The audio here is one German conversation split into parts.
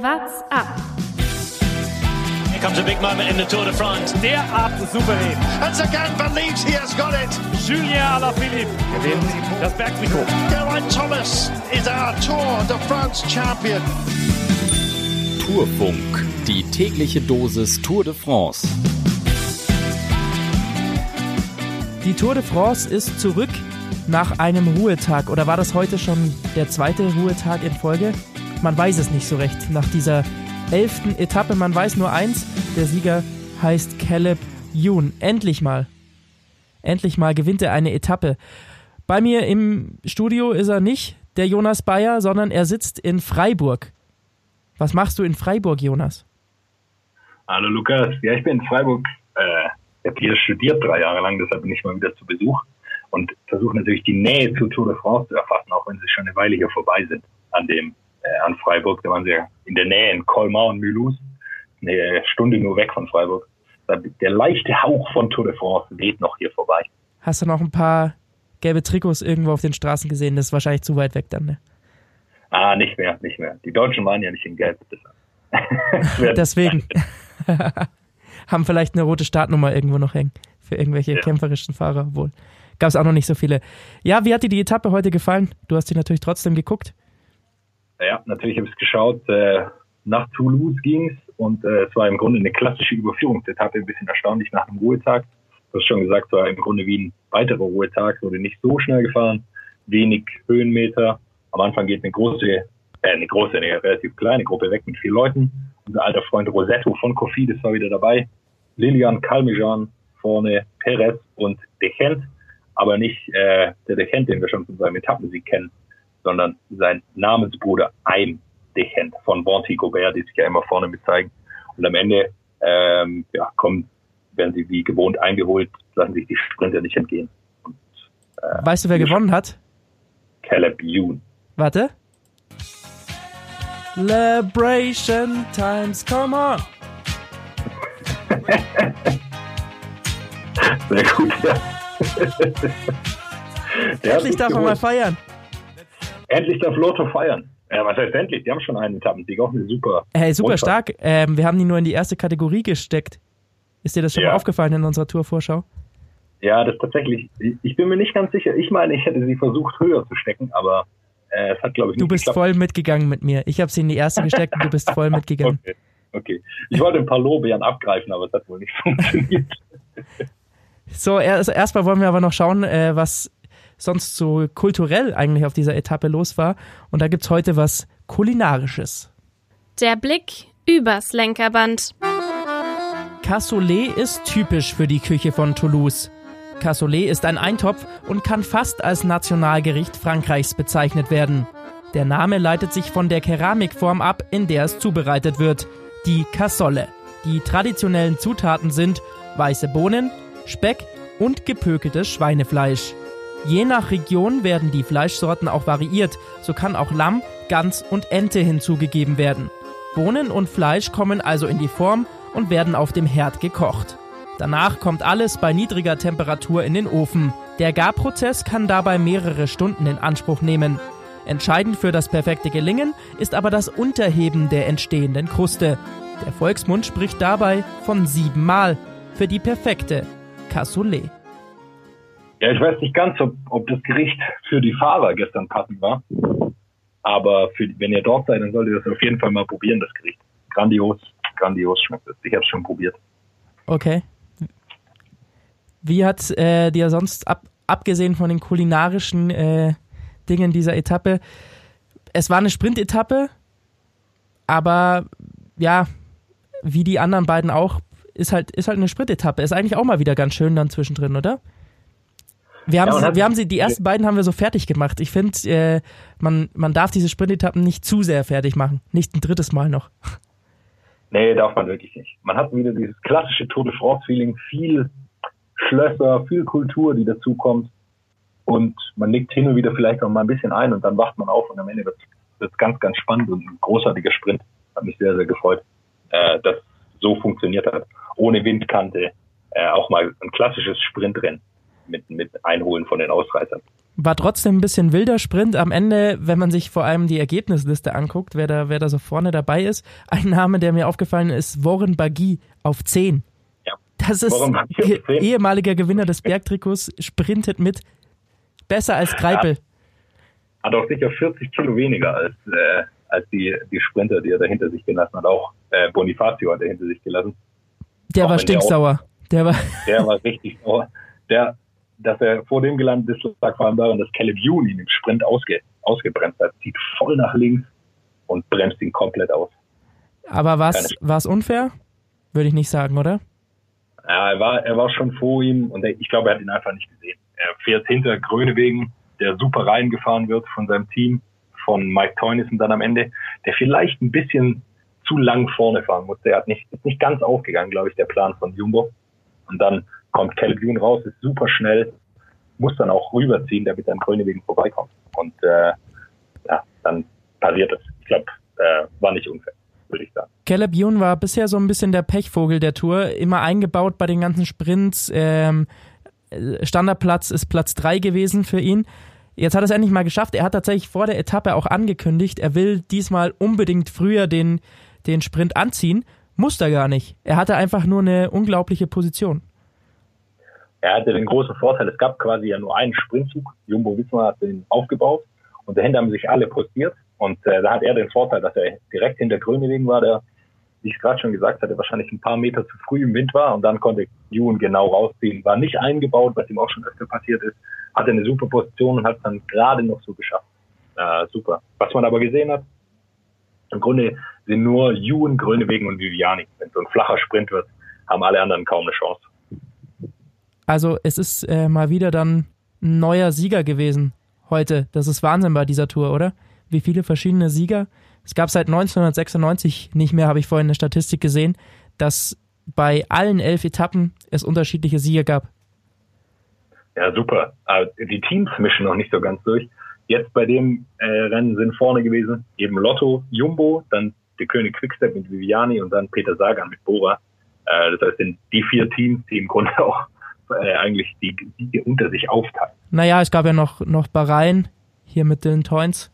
What's up? Here comes a big moment in the Tour de France. Derart souverän. And Sagan believes he has got it. Julien Alaphilippe gewinnt das Bergtrikot. Geraint Thomas is our Tour de France champion. Tourfunk, die tägliche Dosis Tour de France. Die Tour de France ist zurück nach einem Ruhetag. Oder war das heute schon der zweite Ruhetag in Folge? Man weiß es nicht so recht. Nach dieser elften Etappe, man weiß nur eins, der Sieger heißt Caleb Youn. Endlich mal. Endlich mal gewinnt er eine Etappe. Bei mir im Studio ist er nicht der Jonas Bayer, sondern er sitzt in Freiburg. Was machst du in Freiburg, Jonas? Hallo Lukas. Ja, ich bin in Freiburg. Äh, ich habe hier studiert drei Jahre lang, deshalb bin ich mal wieder zu Besuch und versuche natürlich die Nähe zu Tour de France zu erfassen, auch wenn sie schon eine Weile hier vorbei sind an dem an Freiburg. Da waren sie ja in der Nähe in Colmar und Mulhouse, eine Stunde nur weg von Freiburg. Der leichte Hauch von Tour de France weht noch hier vorbei. Hast du noch ein paar gelbe Trikots irgendwo auf den Straßen gesehen? Das ist wahrscheinlich zu weit weg dann, ne? Ah, nicht mehr, nicht mehr. Die Deutschen waren ja nicht in Gelb. Deswegen. Haben vielleicht eine rote Startnummer irgendwo noch hängen für irgendwelche ja. kämpferischen Fahrer wohl. Gab es auch noch nicht so viele. Ja, wie hat dir die Etappe heute gefallen? Du hast die natürlich trotzdem geguckt. Ja, natürlich habe ich es geschaut. Äh, nach Toulouse ging es und äh, es war im Grunde eine klassische Überführungsetappe, ein bisschen erstaunlich nach dem Ruhetag. Du hast schon gesagt, es war im Grunde wie ein weiterer Ruhetag, wurde nicht so schnell gefahren, wenig Höhenmeter. Am Anfang geht eine große, äh, eine große, eine relativ kleine Gruppe weg mit vier Leuten. Unser alter Freund Rosetto von Kofidis war wieder dabei. Lilian Calmejean vorne, Perez und Dechent, aber nicht äh, der Dechent, den wir schon von seinem Etappensieg kennen, sondern sein Namensbruder Aim Dechent von Bonti Gobert, die sich ja immer vorne mit zeigen. Und am Ende ähm, ja, kommen, werden sie wie gewohnt eingeholt, lassen sich die Sprinter nicht entgehen. Und, äh, weißt du, wer gewonnen hat? Caleb Youn. Warte. Celebration times, come on. Sehr gut, ja. endlich darf man mal feiern. Endlich darf Lotto feiern. Ja, was heißt endlich? Die haben schon einen Etappensieg, auch eine super. Hey, super Rundfahrt. stark. Ähm, wir haben die nur in die erste Kategorie gesteckt. Ist dir das schon ja. mal aufgefallen in unserer Tourvorschau? Ja, das tatsächlich. Ich bin mir nicht ganz sicher. Ich meine, ich hätte sie versucht höher zu stecken, aber äh, es hat, glaube ich, nicht Du bist geklappt. voll mitgegangen mit mir. Ich habe sie in die erste gesteckt und du bist voll mitgegangen. Okay. okay. Ich wollte ein paar Lorbeeren abgreifen, aber es hat wohl nicht funktioniert. So, erst, erstmal wollen wir aber noch schauen, äh, was sonst so kulturell eigentlich auf dieser Etappe los war. Und da gibt es heute was Kulinarisches. Der Blick übers Lenkerband. Cassoulet ist typisch für die Küche von Toulouse. Cassoulet ist ein Eintopf und kann fast als Nationalgericht Frankreichs bezeichnet werden. Der Name leitet sich von der Keramikform ab, in der es zubereitet wird, die Cassolle. Die traditionellen Zutaten sind weiße Bohnen, Speck und gepökeltes Schweinefleisch. Je nach Region werden die Fleischsorten auch variiert, so kann auch Lamm, Gans und Ente hinzugegeben werden. Bohnen und Fleisch kommen also in die Form und werden auf dem Herd gekocht. Danach kommt alles bei niedriger Temperatur in den Ofen. Der Garprozess kann dabei mehrere Stunden in Anspruch nehmen. Entscheidend für das perfekte Gelingen ist aber das Unterheben der entstehenden Kruste. Der Volksmund spricht dabei von siebenmal für die perfekte Cassoulet. Ja, ich weiß nicht ganz, ob, ob das Gericht für die Fahrer gestern passend war. Aber für, wenn ihr dort seid, dann solltet ihr das auf jeden Fall mal probieren, das Gericht. Grandios, grandios schmeckt es. Ich habe es schon probiert. Okay. Wie hat äh, dir sonst, ab, abgesehen von den kulinarischen äh, Dingen dieser Etappe, es war eine Sprintetappe, aber ja, wie die anderen beiden auch, ist halt, ist halt eine Sprintetappe. Ist eigentlich auch mal wieder ganz schön dann zwischendrin, oder? Wir haben, ja, sie, wir haben sie, die ersten beiden haben wir so fertig gemacht. Ich finde, äh, man, man darf diese Sprintetappen nicht zu sehr fertig machen. Nicht ein drittes Mal noch. Nee, darf man wirklich nicht. Man hat wieder dieses klassische Tour de France-Feeling, viel Schlösser, viel Kultur, die dazukommt. Und man legt hin und wieder vielleicht auch mal ein bisschen ein und dann wacht man auf und am Ende wird es ganz, ganz spannend und ein großartiger Sprint. Hat mich sehr, sehr gefreut, äh, dass so funktioniert hat. Ohne Windkante, äh, auch mal ein klassisches Sprintrennen. Mit, mit Einholen von den Ausreißern. War trotzdem ein bisschen wilder Sprint. Am Ende, wenn man sich vor allem die Ergebnisliste anguckt, wer da, wer da so vorne dabei ist, ein Name, der mir aufgefallen ist, Warren Bagui auf 10. Ja. Das ist Warren Bagui auf 10. ehemaliger Gewinner des Bergtrikots, sprintet mit. Besser als Greipel. Hat auch sicher 40 Kilo weniger als, äh, als die, die Sprinter, die er da hinter sich gelassen hat. Auch äh, Bonifacio hat er hinter sich gelassen. Der Auch war wenn der auch- stinksauer. Der war, Der war richtig sauer. Der, dass er vor dem gelandet ist, lag vor allem daran, dass Caleb Ewan ihn im Sprint ausge, ausgebremst hat. Zieht voll nach links und bremst ihn komplett aus. aber was war's unfair? Würde ich nicht sagen, oder? Ja, er war, er war schon vor ihm und ich glaube, er hat ihn einfach nicht gesehen. Er fährt hinter Grönewegen, der super reingefahren wird von seinem Team, von Mike Teunissen dann am Ende, der vielleicht ein bisschen zu lang vorne fahren musste. Er hat nicht, ist nicht ganz aufgegangen, glaube ich, der Plan von Jumbo. Und dann kommt Caleb Ewan raus, ist super schnell, muss dann auch rüberziehen, damit er an Grönewegen vorbeikommt. Und äh, ja, dann passiert es. Ich glaube, äh, war nicht unfair, würde ich sagen. Caleb Ewan war bisher so ein bisschen der Pechvogel der Tour, immer eingebaut bei den ganzen Sprints. Ähm, Standardplatz ist Platz 3 gewesen für ihn. Jetzt hat er es endlich mal geschafft. Er hat tatsächlich vor der Etappe auch angekündigt, er will diesmal unbedingt früher den, den Sprint anziehen. Muss er gar nicht. Er hatte einfach nur eine unglaubliche Position. Er hatte den großen Vorteil, es gab quasi ja nur einen Sprintzug. Jumbo Wismar hat den aufgebaut und dahinter haben sich alle postiert. Und äh, da hat er den Vorteil, dass er direkt hinter Grönewegen war, der, wie ich gerade schon gesagt hatte, wahrscheinlich ein paar Meter zu früh im Wind war und dann konnte Ewan genau rausziehen. War nicht eingebaut, was ihm auch schon öfter passiert ist, hatte eine super Position und hat es dann gerade noch so geschafft. Äh, super. Was man aber gesehen hat, im Grunde sind nur Ewan, Grönewegen und Viviani. Wenn so ein flacher Sprint wird, haben alle anderen kaum eine Chance. Also es ist äh, mal wieder dann ein neuer Sieger gewesen heute. Das ist Wahnsinn bei dieser Tour, oder? Wie viele verschiedene Sieger. Es gab seit 1996 nicht mehr, habe ich vorhin eine Statistik gesehen, dass bei allen elf Etappen es unterschiedliche Sieger gab. Ja, super. Aber Die Teams mischen noch nicht so ganz durch. Jetzt bei dem äh, Rennen sind vorne gewesen eben Lotto, Jumbo, dann der König Quickstep mit Viviani und dann Peter Sagan mit Bora. Äh, das heißt, die vier Teams, die im Grunde auch äh, eigentlich die Siege unter sich aufteilen. Naja, es gab ja noch, noch Bahrain, hier mit den Toins.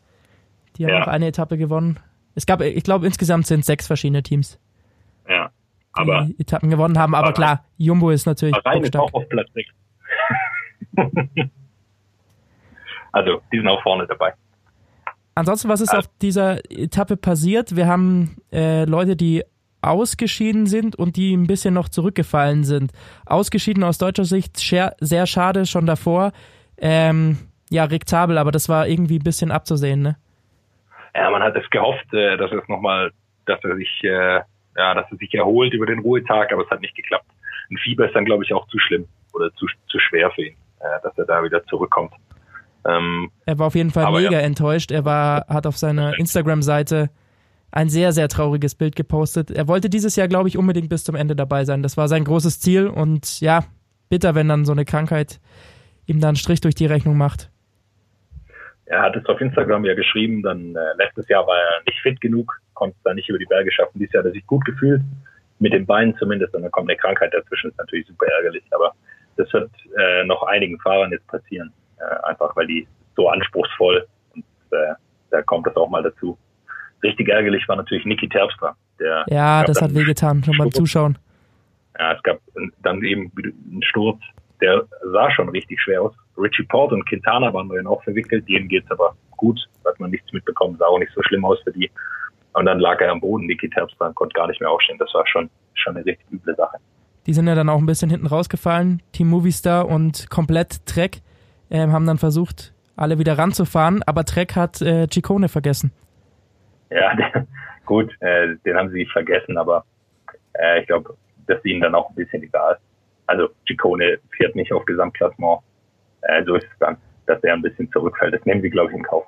Die haben Ja. noch eine Etappe gewonnen. Es gab, ich glaube, insgesamt sind sechs verschiedene Teams, Ja. die Aber Etappen gewonnen haben. Aber Bahrain- klar, Jumbo ist natürlich Bahrain ist auch auf Platz 6. also, die sind auch vorne dabei. Ansonsten, was ist Ah. auf dieser Etappe passiert? Wir haben äh, Leute, die ausgeschieden sind und die ein bisschen noch zurückgefallen sind. Ausgeschieden aus deutscher Sicht sehr schade schon davor. Ähm, ja, Rick Zabel, aber das war irgendwie ein bisschen abzusehen, ne? Ja, man hat es gehofft, äh, dass es nochmal, dass er sich, äh, ja, dass er sich erholt über den Ruhetag, aber es hat nicht geklappt. Ein Fieber ist dann, glaube ich, auch zu schlimm oder zu, zu schwer für ihn, äh, dass er da wieder zurückkommt. Ähm, Er war auf jeden Fall mega ja. enttäuscht. Er war, hat auf seiner Instagram-Seite ein sehr, sehr trauriges Bild gepostet. Er wollte dieses Jahr, glaube ich, unbedingt bis zum Ende dabei sein. Das war sein großes Ziel und ja, bitter, wenn dann so eine Krankheit ihm dann einen Strich durch die Rechnung macht. er hat es auf Instagram ja geschrieben, dann äh, letztes Jahr war er nicht fit genug, konnte es dann nicht über die Berge schaffen. Dieses Jahr hat er sich gut gefühlt, mit den Beinen zumindest, und dann kommt eine Krankheit dazwischen, ist natürlich super ärgerlich, aber das wird äh, noch einigen Fahrern jetzt passieren, äh, einfach weil die so anspruchsvoll und äh, da kommt das auch mal dazu. Richtig ärgerlich war natürlich Niki Terpstra. Der Ja, das hat wehgetan, schon beim. Zuschauen. Ja, es gab dann eben einen Sturz, der sah schon richtig schwer aus. Richie Port und Quintana waren darin auch verwickelt, denen geht's aber gut, hat man nichts mitbekommen, sah auch nicht so schlimm aus für die. Und dann lag er am Boden, Niki Terpstra konnte gar nicht mehr aufstehen. Das war schon, schon eine richtig üble Sache. Die sind ja dann auch ein bisschen hinten rausgefallen. Team Movistar und komplett Trek ähm, haben dann versucht, alle wieder ranzufahren, aber Trek hat äh, Ciccone vergessen. Ja, der, gut, äh, den haben sie vergessen, aber äh, ich glaube, das ist ihnen dann auch ein bisschen egal. Also Ciccone fährt nicht auf Gesamtklassement. Äh, so ist es dann, dass er ein bisschen zurückfällt. Das nehmen sie, glaube ich, in Kauf.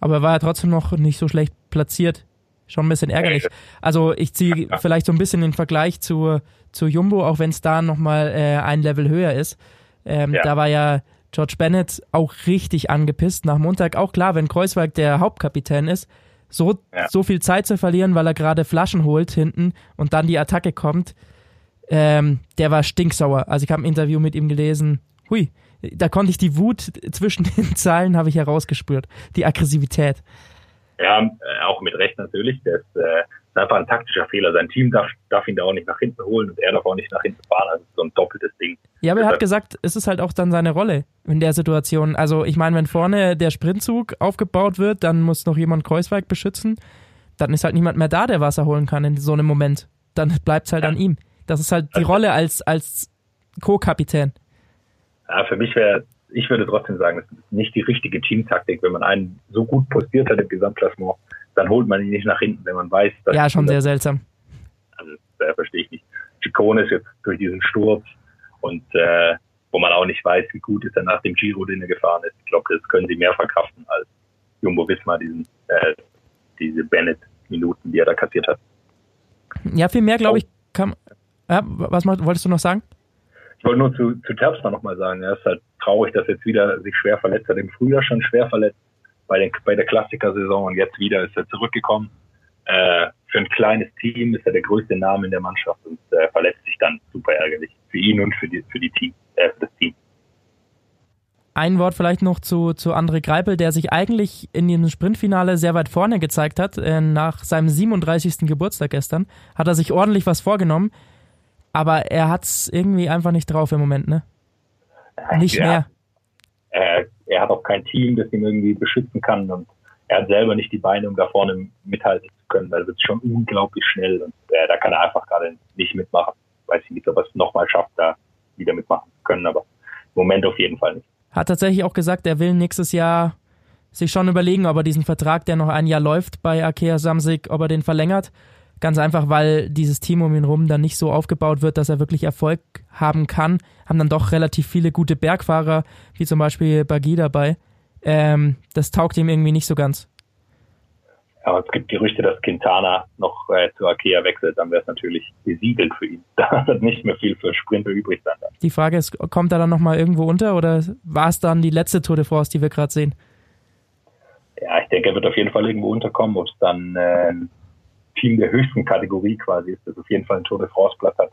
Aber er war ja trotzdem noch nicht so schlecht platziert. Schon ein bisschen ärgerlich. Also ich ziehe vielleicht so ein bisschen den Vergleich zu, zu Jumbo, auch wenn es da nochmal äh, ein Level höher ist. Ähm, Ja. Da war ja George Bennett auch richtig angepisst nach Montag. Auch klar, wenn Kreuzberg der Hauptkapitän ist, so, Ja. so viel Zeit zu verlieren, weil er gerade Flaschen holt hinten und dann die Attacke kommt, ähm, der war stinksauer. Also ich habe ein Interview mit ihm gelesen. Hui, da konnte ich die Wut zwischen den Zeilen habe ich herausgespürt, die Aggressivität. Ja, äh, auch mit Recht natürlich. Der ist, ist einfach ein taktischer Fehler. Sein Team darf, darf ihn da auch nicht nach hinten holen und er darf auch nicht nach hinten fahren. Also so ein doppeltes Ding. Ja, aber er hat gesagt, es ist halt auch dann seine Rolle in der Situation. Also ich meine, wenn vorne der Sprintzug aufgebaut wird, dann muss noch jemand Kreuzweig beschützen. Dann ist halt niemand mehr da, der Wasser holen kann in so einem Moment. Dann bleibt es halt ja. an ihm. Das ist halt die also Rolle als, als Co-Kapitän. Ja, für mich wäre, ich würde trotzdem sagen, das ist nicht die richtige Teamtaktik, wenn man einen so gut postiert hat im Gesamtklassement, dann holt man ihn nicht nach hinten, wenn man weiß, dass. Ja, schon sehr seltsam. Also, da verstehe ich nicht. Chicone ist jetzt durch diesen Sturz und äh, wo man auch nicht weiß, wie gut ist er nach dem Giro, den er gefahren ist. Ich glaube, das können sie mehr verkraften als Jumbo Visma, diesen, äh, diese Bennett-Minuten, die er da kassiert hat. Ja, viel mehr, glaube oh. ich, kann. Ja, was wolltest du noch sagen? Ich wollte nur zu, zu Terpstra nochmal sagen, er ist halt traurig, dass er jetzt wieder sich schwer verletzt hat. Im Frühjahr schon schwer verletzt bei, den, bei der Klassikersaison und jetzt wieder ist er zurückgekommen. Äh, für ein kleines Team ist er der größte Name in der Mannschaft und äh, verletzt sich dann super ärgerlich für ihn und für die für die Team, äh, für das Team. Ein Wort vielleicht noch zu, zu André Greipel, der sich eigentlich in dem Sprintfinale sehr weit vorne gezeigt hat. Äh, nach seinem 37. Geburtstag gestern hat er sich ordentlich was vorgenommen, aber er hat es irgendwie einfach nicht drauf im Moment, ne? Nicht ja. mehr. Äh, er hat auch kein Team, das ihn irgendwie beschützen kann und er hat selber nicht die Beine, um da vorne mithalten zu können, weil es ist schon unglaublich schnell und äh, da kann er einfach gerade nicht mitmachen. Weiß ich nicht, ob er es nochmal schafft, da wieder mitmachen zu können, aber im Moment auf jeden Fall nicht. Hat tatsächlich auch gesagt, er will nächstes Jahr sich schon überlegen, ob er diesen Vertrag, der noch ein Jahr läuft bei Akea Samsig, ob er den verlängert. Ganz einfach, weil dieses Team um ihn rum dann nicht so aufgebaut wird, dass er wirklich Erfolg haben kann. Haben dann doch relativ viele gute Bergfahrer, wie zum Beispiel Bagi dabei. Ähm, das taugt ihm irgendwie nicht so ganz. Aber es gibt Gerüchte, dass Quintana noch äh, zu Akea wechselt, dann wäre es natürlich besiegelt für ihn. Da wird nicht mehr viel für Sprinter übrig sein. Dann. Die Frage ist, kommt er dann nochmal irgendwo unter oder war es dann die letzte Tour de France, die wir gerade sehen? Ja, ich denke, er wird auf jeden Fall irgendwo unterkommen. Ob es dann äh, Team der höchsten Kategorie quasi ist, das auf jeden Fall einen Tour de France Platz hat.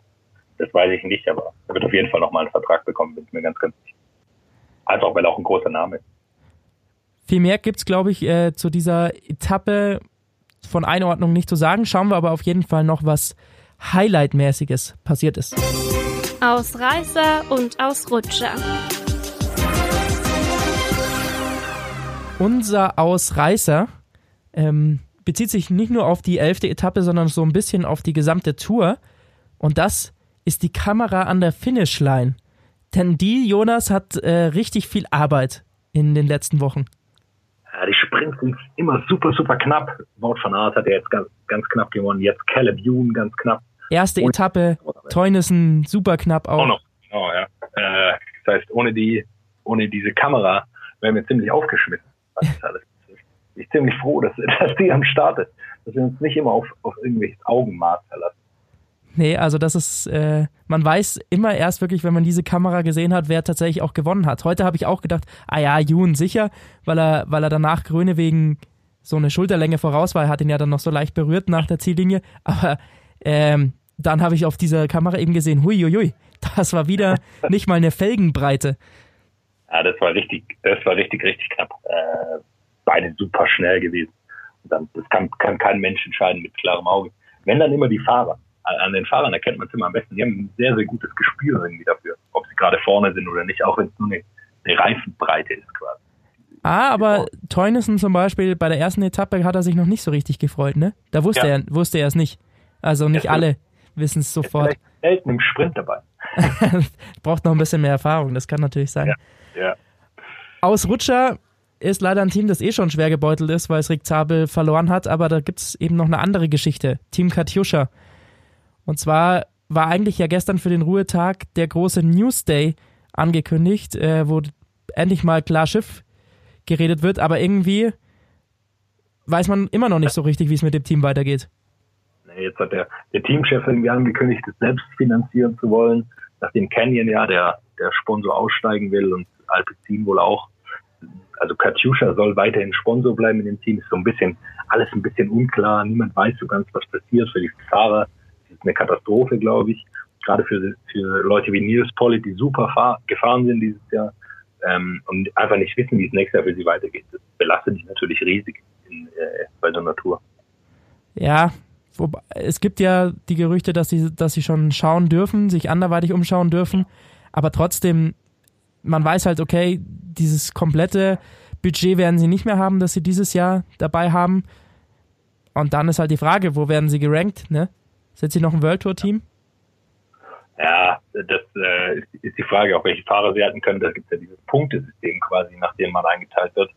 Das weiß ich nicht, aber er wird auf jeden Fall nochmal einen Vertrag bekommen, bin ich mir ganz, ganz sicher. Einfach, weil er auch ein großer Name ist. Viel mehr gibt es, glaube ich, äh, zu dieser Etappe von Einordnung nicht zu sagen. Schauen wir aber auf jeden Fall noch, was Highlight-mäßiges passiert ist. Ausreißer und Ausrutscher. Unser Ausreißer ähm, bezieht sich nicht nur auf die elfte Etappe, sondern so ein bisschen auf die gesamte Tour. Und das ist die Kamera an der Finishline. Denn die, Jonas, hat äh, richtig viel Arbeit in den letzten Wochen. Ja, die Sprints sind immer super, super knapp. Wort von Art hat er jetzt ganz, ganz knapp gewonnen. Jetzt Caleb Youn ganz knapp. Erste Und Etappe, Teunissen super knapp auch. auch noch. Genau, ja. Äh, das heißt, ohne die, ohne diese Kamera wären wir ziemlich aufgeschmissen. Das ist alles ich ziemlich froh, dass, dass die am Start ist. Dass wir uns nicht immer auf, auf irgendwelches Augenmaß verlassen. Nee, also das ist, äh, man weiß immer erst wirklich, wenn man diese Kamera gesehen hat, wer tatsächlich auch gewonnen hat. Heute habe ich auch gedacht, ah ja, Jun sicher, weil er, weil er danach Gröne wegen so eine Schulterlänge voraus war. Er hat ihn ja dann noch so leicht berührt nach der Ziellinie. Aber ähm, dann habe ich auf dieser Kamera eben gesehen, hui, hui, hui, das war wieder nicht mal eine Felgenbreite. Ja, das war richtig, das war richtig, richtig knapp. Äh, beide super schnell gewesen. Und dann, das kann, kann kein Mensch entscheiden mit klarem Auge. Wenn dann immer die Fahrer. An den Fahrern erkennt man es immer am besten. Die haben ein sehr, sehr gutes Gespür irgendwie dafür, ob sie gerade vorne sind oder nicht, auch wenn es nur eine, eine Reifenbreite ist quasi. Ah, aber Teunissen zum Beispiel, bei der ersten Etappe hat er sich noch nicht so richtig gefreut, ne? Da wusste ja. er wusste er es nicht. Also nicht alle wissen es sofort. Selten im Sprint dabei. Braucht noch ein bisschen mehr Erfahrung, das kann natürlich sein. Ja. ja. Ausrutscher ist leider ein Team, das eh schon schwer gebeutelt ist, weil es Rick Zabel verloren hat, aber da gibt es eben noch eine andere Geschichte. Team Katjuscha. Und zwar war eigentlich ja gestern für den Ruhetag der große Newsday angekündigt, äh, wo endlich mal klar Schiff geredet wird, aber irgendwie weiß man immer noch nicht so richtig, wie es mit dem Team weitergeht. Jetzt hat der, der Teamchef irgendwie angekündigt, es selbst finanzieren zu wollen, nachdem Canyon ja der, der Sponsor aussteigen will und Alpecin wohl auch also Katjuscha soll weiterhin Sponsor bleiben in dem Team. Ist so ein bisschen, alles ein bisschen unklar. Niemand weiß so ganz, was passiert für die Fahrer. Das ist eine Katastrophe, glaube ich. Gerade für, für Leute wie Nils Pollitt, die super fahr, gefahren sind dieses Jahr. ähm, und einfach nicht wissen, wie es nächstes Jahr für sie weitergeht. Das belastet dich natürlich riesig in, äh, bei der Natur. Ja, wobei, es gibt ja die Gerüchte, dass sie, dass sie schon schauen dürfen, sich anderweitig umschauen dürfen, aber trotzdem, man weiß halt, okay, dieses komplette Budget werden sie nicht mehr haben, das sie dieses Jahr dabei haben. Und dann ist halt die Frage, wo werden sie gerankt, ne? Sind sie noch ein World Tour Team? Ja, das äh, ist die Frage, auch welche Fahrer sie halten können. Da gibt es ja dieses Punktesystem quasi, nach dem man eingeteilt wird.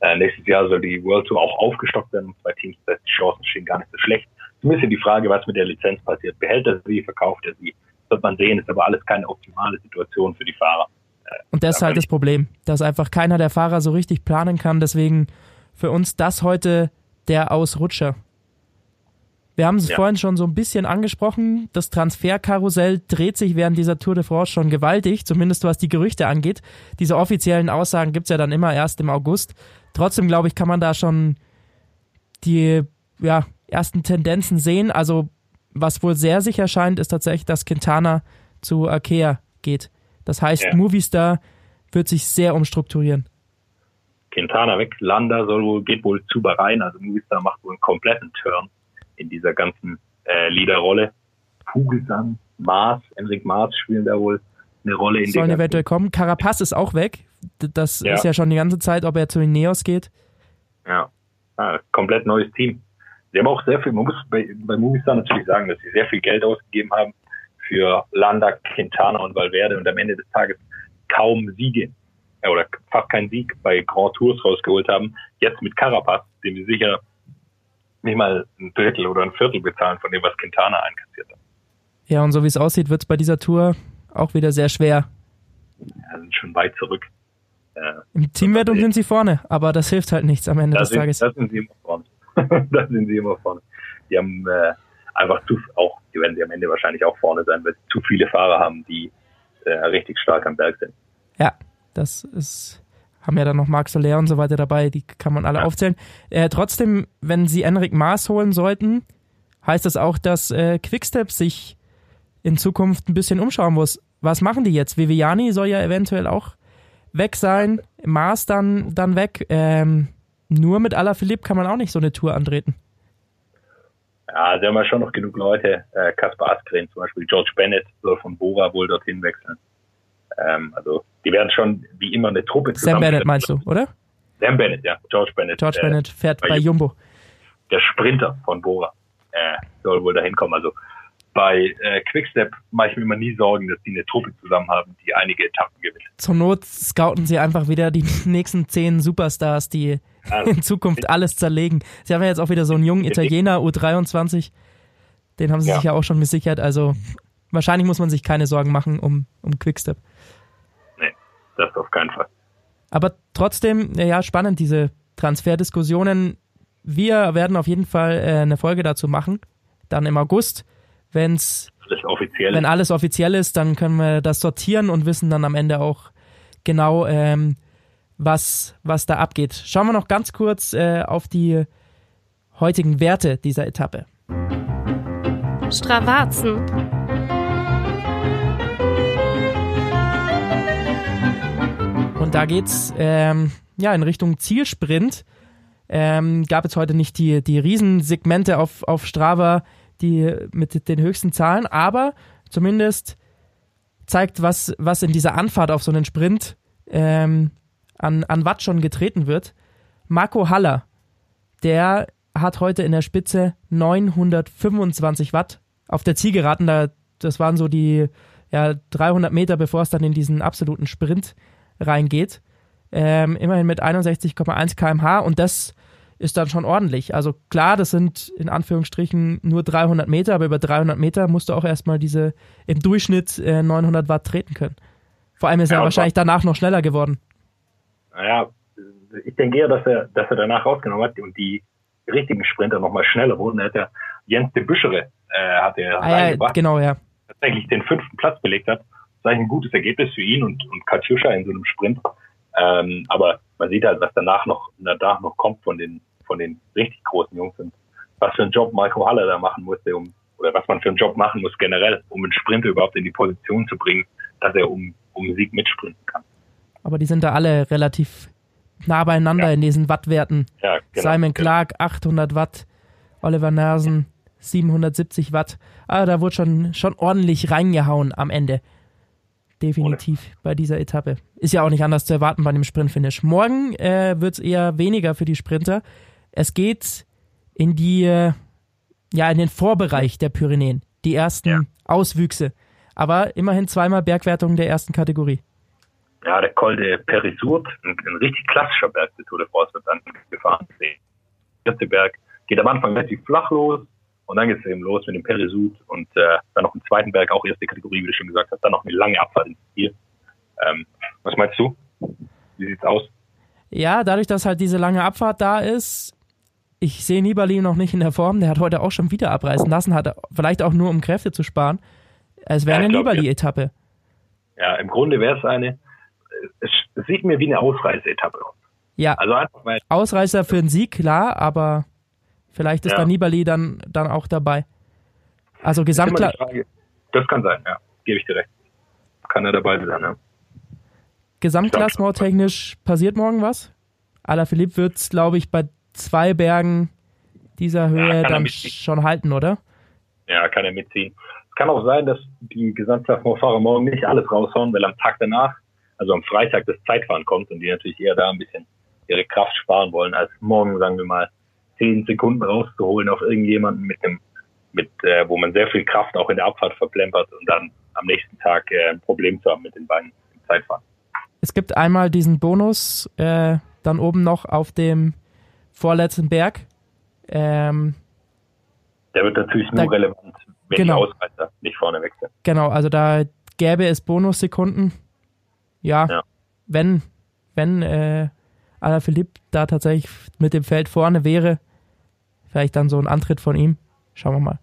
Äh, nächstes Jahr soll die World Tour auch aufgestockt werden zwei Teams. Das heißt, die Chancen stehen gar nicht so schlecht. Bisschen die Frage, was mit der Lizenz passiert. Behält er sie, verkauft er sie? Wird man sehen. Ist aber alles keine optimale Situation für die Fahrer. Und das ist halt das Problem, dass einfach keiner der Fahrer so richtig planen kann. Deswegen für uns das heute der Ausrutscher. Wir haben es ja. vorhin schon so ein bisschen angesprochen. Das Transferkarussell dreht sich während dieser Tour de France schon gewaltig, zumindest was die Gerüchte angeht. Diese offiziellen Aussagen gibt's ja dann immer erst im August. Trotzdem, glaube ich, kann man da schon die ja, ersten Tendenzen sehen. Also, was wohl sehr sicher scheint, ist tatsächlich, dass Quintana zu Arkea geht. Das heißt, ja. Movistar wird sich sehr umstrukturieren. Quintana weg, Landa soll wohl, geht wohl zu Bahrain, also Movistar macht wohl einen kompletten Turn in dieser ganzen äh, Leaderrolle. Vogelsang, Maas, Enric Maas spielen da wohl eine Rolle. In Sollen eventuell kommen. Carapaz ist auch weg. Das ja. ist ja schon die ganze Zeit, ob er zu den Neos geht. Ja, ah, komplett neues Team. Sie haben auch sehr viel, man muss bei, bei Movistar natürlich sagen, dass sie sehr viel Geld ausgegeben haben für Landa, Quintana und Valverde und am Ende des Tages kaum Siege äh, oder fast keinen Sieg bei Grand Tours rausgeholt haben. Jetzt mit Carapaz, dem sie sicher nicht mal ein Drittel oder ein Viertel bezahlen von dem, was Quintana einkassiert hat. Ja, und so wie es aussieht, wird es bei dieser Tour auch wieder sehr schwer. Ja, sind schon weit zurück. Äh, Im Teamwertung sind sie vorne, aber das hilft halt nichts am Ende des sind, Tages. Da sind sie immer vorne. da sind sie immer vorne. Die haben äh, einfach zu, auch, die werden sie am Ende wahrscheinlich auch vorne sein, weil sie zu viele Fahrer haben, die äh, richtig stark am Berg sind. Ja, das ist haben ja dann noch Marc Soler und so weiter dabei, die kann man alle ja. aufzählen. Äh, trotzdem, wenn sie Enric Maas holen sollten, heißt das auch, dass äh, Quickstep sich in Zukunft ein bisschen umschauen muss. Was machen die jetzt? Viviani soll ja eventuell auch weg sein, Maas dann, dann weg. Ähm, nur mit Alaphilippe kann man auch nicht so eine Tour antreten. Ja, sie haben ja schon noch genug Leute. Äh, Kaspar Askren zum Beispiel, George Bennett soll von Bora wohl dorthin wechseln. Ähm, also die werden schon wie immer eine Truppe Sam Bennett meinst du, oder? Sam Bennett, ja. George Bennett. George äh, Bennett fährt bei, bei Jumbo. Der Sprinter von Bora äh, soll wohl dahin kommen. Also bei äh, Quickstep mache ich mir immer nie Sorgen, dass die eine Truppe zusammen haben, die einige Etappen gewinnt. Zur Not scouten sie einfach wieder die nächsten zehn Superstars, die also, in Zukunft alles zerlegen. Sie haben ja jetzt auch wieder so einen jungen Italiener, U23. Den haben sie ja. sich ja auch schon gesichert. Also wahrscheinlich muss man sich keine Sorgen machen um, um Quickstep das auf keinen Fall. Aber trotzdem, ja, spannend, diese Transferdiskussionen. Wir werden auf jeden Fall äh, eine Folge dazu machen. Dann im August, wenn's, wenn alles offiziell ist, dann können wir das sortieren und wissen dann am Ende auch genau, ähm, was, was da abgeht. Schauen wir noch ganz kurz äh, auf die heutigen Werte dieser Etappe. Stravazen. Und da geht's ähm, ja in Richtung Zielsprint. Ähm, gab es heute nicht die, die Riesensegmente auf, auf Strava, die mit den höchsten Zahlen, aber zumindest zeigt, was, was in dieser Anfahrt auf so einen Sprint ähm, an, an Watt schon getreten wird. Marco Haller, der hat heute in der Spitze 925 Watt auf der Zielgeraden. Da, das waren so die ja, 300 Meter, bevor es dann in diesen absoluten Sprint reingeht. Ähm, immerhin mit 61,1 kmh und das ist dann schon ordentlich. Also klar, das sind in Anführungsstrichen nur 300 Meter, aber über 300 Meter musst du auch erstmal diese im Durchschnitt äh, 900 Watt treten können. Vor allem ist ja, er wahrscheinlich danach noch schneller geworden. Naja, ich denke eher, dass er, dass er danach rausgenommen hat und die richtigen Sprinter nochmal schneller wurden. Er hat ja Jens de Büschere, äh, hat er ah, ja, genau, ja. tatsächlich den fünften Platz belegt hat ist eigentlich ein gutes Ergebnis für ihn und, und Katjuscha in so einem Sprint. Ähm, aber man sieht halt, was danach noch, danach noch kommt von den, von den richtig großen Jungs und was für einen Job Marco Haller da machen musste, um, oder was man für einen Job machen muss generell, um einen Sprinter überhaupt in die Position zu bringen, dass er um, um Sieg mitsprinten kann. Aber die sind da alle relativ nah beieinander Ja. in diesen Wattwerten. Ja, genau. Simon Clark 800 Watt, Oliver Nersen 770 Watt. Ah, da wurde schon, schon ordentlich reingehauen am Ende. Definitiv bei dieser Etappe. Ist ja auch nicht anders zu erwarten bei dem Sprintfinish. Morgen äh, wird es eher weniger für die Sprinter. Es geht in die, äh, ja, in den Vorbereich der Pyrenäen. Die ersten Ja. Auswüchse. Aber immerhin zweimal Bergwertung der ersten Kategorie. Ja, der Col de Perisurt, ein, ein richtig klassischer Berg der Tour de France wird dann gefahren. Der erste Berg geht am Anfang relativ flach los und dann geht es eben los mit dem Perisurt und äh, dann noch einen zweiten Berg, auch erste Kategorie, wie du schon gesagt hast, dann noch eine lange Abfahrt ins Ziel. Ähm, was meinst du? Wie sieht's aus? Ja, dadurch, dass halt diese lange Abfahrt da ist, ich sehe Nibali noch nicht in der Form. Der hat heute auch schon wieder abreißen lassen, hat vielleicht auch nur um Kräfte zu sparen. Es wäre Ja, eine Nibali-Etappe. Ja, im Grunde wäre es eine, es, es sieht mir wie eine Ausreiseetappe aus. Ja, Also Ausreißer für einen Sieg, klar, aber vielleicht ist Ja. da Nibali dann, dann auch dabei. Also ist immer Gesamtkla die Frage, das kann sein, ja, gebe ich dir recht. Kann er dabei sein, ja. Gesamtklassement technisch passiert morgen was. Alaphilippe wird es, glaube ich, bei zwei Bergen dieser Höhe er dann schon halten, oder? Ja, kann er mitziehen. Es kann auch sein, dass die Gesamtklassementfahrer morgen nicht alles raushauen, weil am Tag danach, also am Freitag, das Zeitfahren kommt und die natürlich eher da ein bisschen ihre Kraft sparen wollen, als morgen, sagen wir mal, zehn Sekunden rauszuholen auf irgendjemanden mit einem, mit, äh, wo man sehr viel Kraft auch in der Abfahrt verplempert und dann am nächsten Tag äh, ein Problem zu haben mit den Beinen im Zeitfahren. Es gibt einmal diesen Bonus, äh, dann oben noch auf dem vorletzten Berg. Ähm, Der wird natürlich nur Da- relevant, wenn genau. die Ausreißer nicht vorne weg sind. genau, also da gäbe es Bonussekunden. Ja, Ja. wenn, wenn äh, Alaphilippe da tatsächlich mit dem Feld vorne wäre, vielleicht dann so ein Antritt von ihm. Schauen wir mal.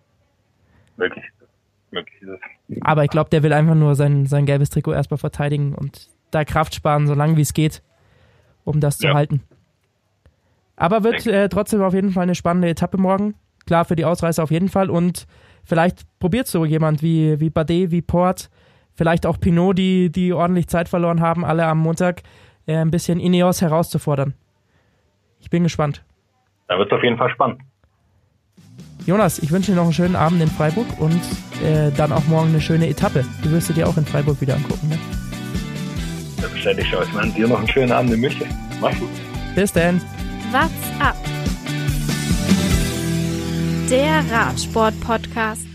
Möglich. Möglich ist es. Aber ich glaube, der will einfach nur sein, sein gelbes Trikot erstmal verteidigen und da Kraft sparen, so lange wie es geht, um das zu Ja. halten. Aber wird äh, trotzdem auf jeden Fall eine spannende Etappe morgen. Klar, für die Ausreißer auf jeden Fall. Und vielleicht probiert so jemand wie, wie Bardet, wie Port, vielleicht auch Pinot, die, die ordentlich Zeit verloren haben, alle am Montag, äh, ein bisschen Ineos herauszufordern. Ich bin gespannt. Da wird es auf jeden Fall spannend. Jonas, ich wünsche dir noch einen schönen Abend in Freiburg und äh, dann auch morgen eine schöne Etappe. Du wirst du dir auch in Freiburg wieder angucken. Ne? Selbstverständlich schaue ich mir an. Dir noch einen schönen Abend in München. Mach's gut. Bis dann. What's up? Der Radsport-Podcast.